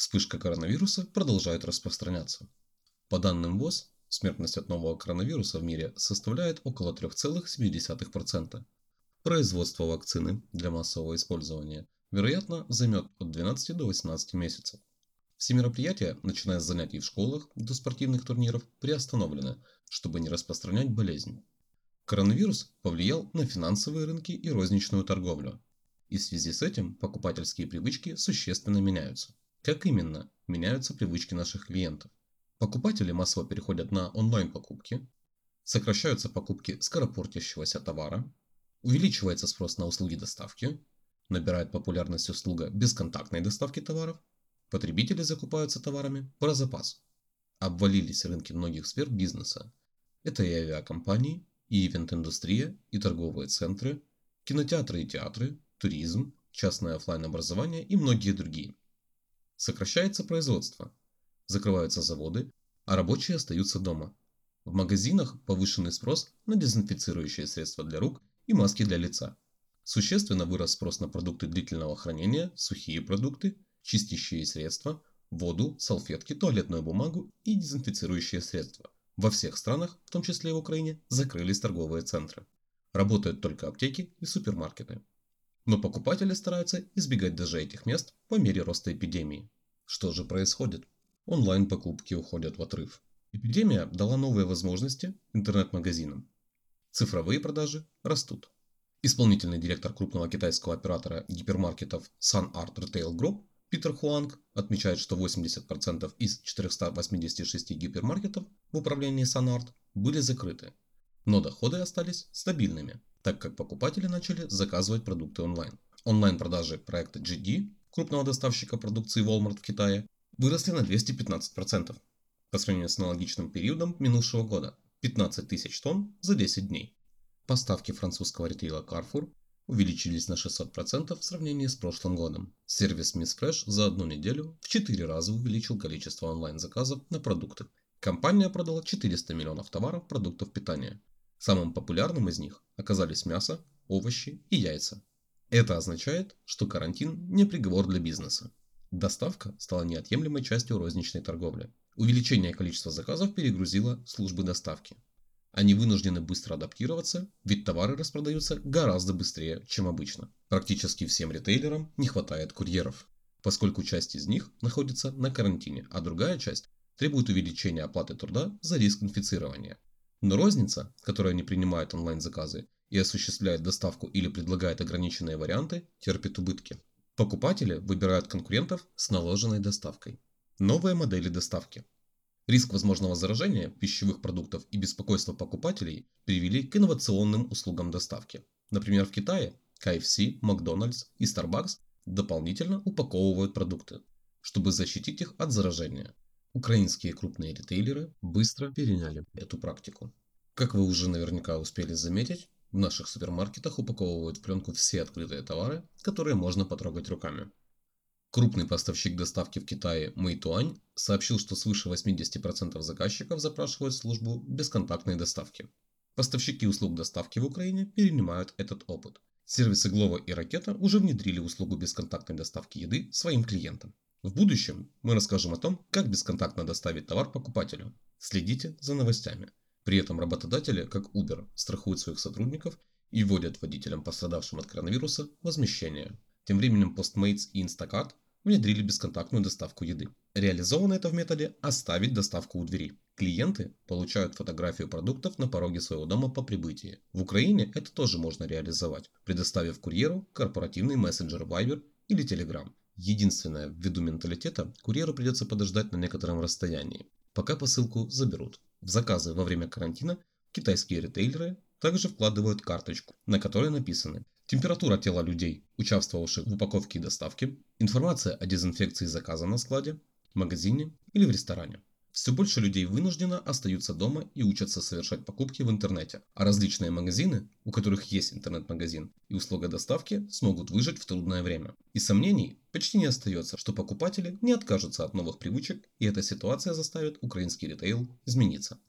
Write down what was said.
Вспышка коронавируса продолжает распространяться. По данным ВОЗ, смертность от нового коронавируса в мире составляет около 3,7%. Производство вакцины для массового использования, вероятно, займет от 12 до 18 месяцев. Все мероприятия, начиная с занятий в школах до спортивных турниров, приостановлены, чтобы не распространять болезнь. Коронавирус повлиял на финансовые рынки и розничную торговлю. И в связи с этим покупательские привычки существенно меняются. Как именно меняются привычки наших клиентов? Покупатели массово переходят на онлайн-покупки, сокращаются покупки скоропортящегося товара, увеличивается спрос на услуги доставки, набирает популярность услуга бесконтактной доставки товаров, потребители закупаются товарами про запас. Обвалились рынки многих сфер бизнеса. Это и авиакомпании, и ивент-индустрия, и торговые центры, кинотеатры и театры, туризм, частное офлайн образование и многие другие. Сокращается производство, закрываются заводы, а рабочие остаются дома. В магазинах повышенный спрос на дезинфицирующие средства для рук и маски для лица. Существенно вырос спрос на продукты длительного хранения, сухие продукты, чистящие средства, воду, салфетки, туалетную бумагу и дезинфицирующие средства – во всех странах, в том числе и в Украине, закрылись торговые центры. Работают только аптеки и супермаркеты. Но покупатели стараются избегать даже этих мест по мере роста эпидемии. Что же происходит? Онлайн-покупки уходят в отрыв. Эпидемия дала новые возможности интернет-магазинам. Цифровые продажи растут. Исполнительный директор крупного китайского оператора гипермаркетов Sun Art Retail Group Питер Хуанг отмечает, что 80% из 486 гипермаркетов в управлении Санарт были закрыты, но доходы остались стабильными, так как покупатели начали заказывать продукты онлайн. Онлайн-продажи проекта GD, крупного доставщика продукции Walmart в Китае, выросли на 215% по сравнению с аналогичным периодом минувшего года – 15 тысяч тонн за 10 дней. Поставки французского ритейла Carrefour увеличились на 600% в сравнении с прошлым годом. Сервис Miss Fresh за одну неделю в 4 раза увеличил количество онлайн-заказов на продукты. Компания продала 400 миллионов товаров продуктов питания. Самым популярным из них оказались мясо, овощи и яйца. Это означает, что карантин не приговор для бизнеса. Доставка стала неотъемлемой частью розничной торговли. Увеличение количества заказов перегрузило службы доставки. Они вынуждены быстро адаптироваться, ведь товары распродаются гораздо быстрее, чем обычно. Практически всем ритейлерам не хватает курьеров, поскольку часть из них находится на карантине, а другая часть требует увеличения оплаты труда за риск инфицирования. Но розница, которая не принимает онлайн-заказы и осуществляет доставку или предлагает ограниченные варианты, терпит убытки. Покупатели выбирают конкурентов с наложенной доставкой. Новые модели доставки – Риск возможного заражения пищевых продуктов и беспокойство покупателей привели к инновационным услугам доставки. Например, в Китае KFC, Макдональдс и Starbucks дополнительно упаковывают продукты, чтобы защитить их от заражения. Украинские крупные ритейлеры быстро переняли эту практику. Как вы уже наверняка успели заметить, в наших супермаркетах упаковывают в пленку все открытые товары, которые можно потрогать руками. Крупный поставщик доставки в Китае Мэйтуань сообщил, что свыше 80% заказчиков запрашивают службу бесконтактной доставки. Поставщики услуг доставки в Украине перенимают этот опыт. Сервисы Glovo и Ракета уже внедрили услугу бесконтактной доставки еды своим клиентам. В будущем мы расскажем о том, как бесконтактно доставить товар покупателю. Следите за новостями. При этом работодатели, как Uber, страхуют своих сотрудников и вводят водителям, пострадавшим от коронавируса, возмещение. Тем временем Postmates и Instacart внедрили бесконтактную доставку еды. Реализовано это в методе «оставить доставку у двери». Клиенты получают фотографию продуктов на пороге своего дома по прибытии. В Украине это тоже можно реализовать, предоставив курьеру корпоративный мессенджер Viber или Telegram. Единственное, ввиду менталитета, курьеру придется подождать на некотором расстоянии, пока посылку заберут. В заказы во время карантина китайские ритейлеры также вкладывают карточку, на которой написаны температура тела людей, участвовавших в упаковке и доставке, информация о дезинфекции заказа на складе, магазине или в ресторане. Все больше людей вынужденно остаются дома и учатся совершать покупки в интернете, а различные магазины, у которых есть интернет-магазин и услуга доставки, смогут выжить в трудное время. И сомнений почти не остается, что покупатели не откажутся от новых привычек, и эта ситуация заставит украинский ритейл измениться.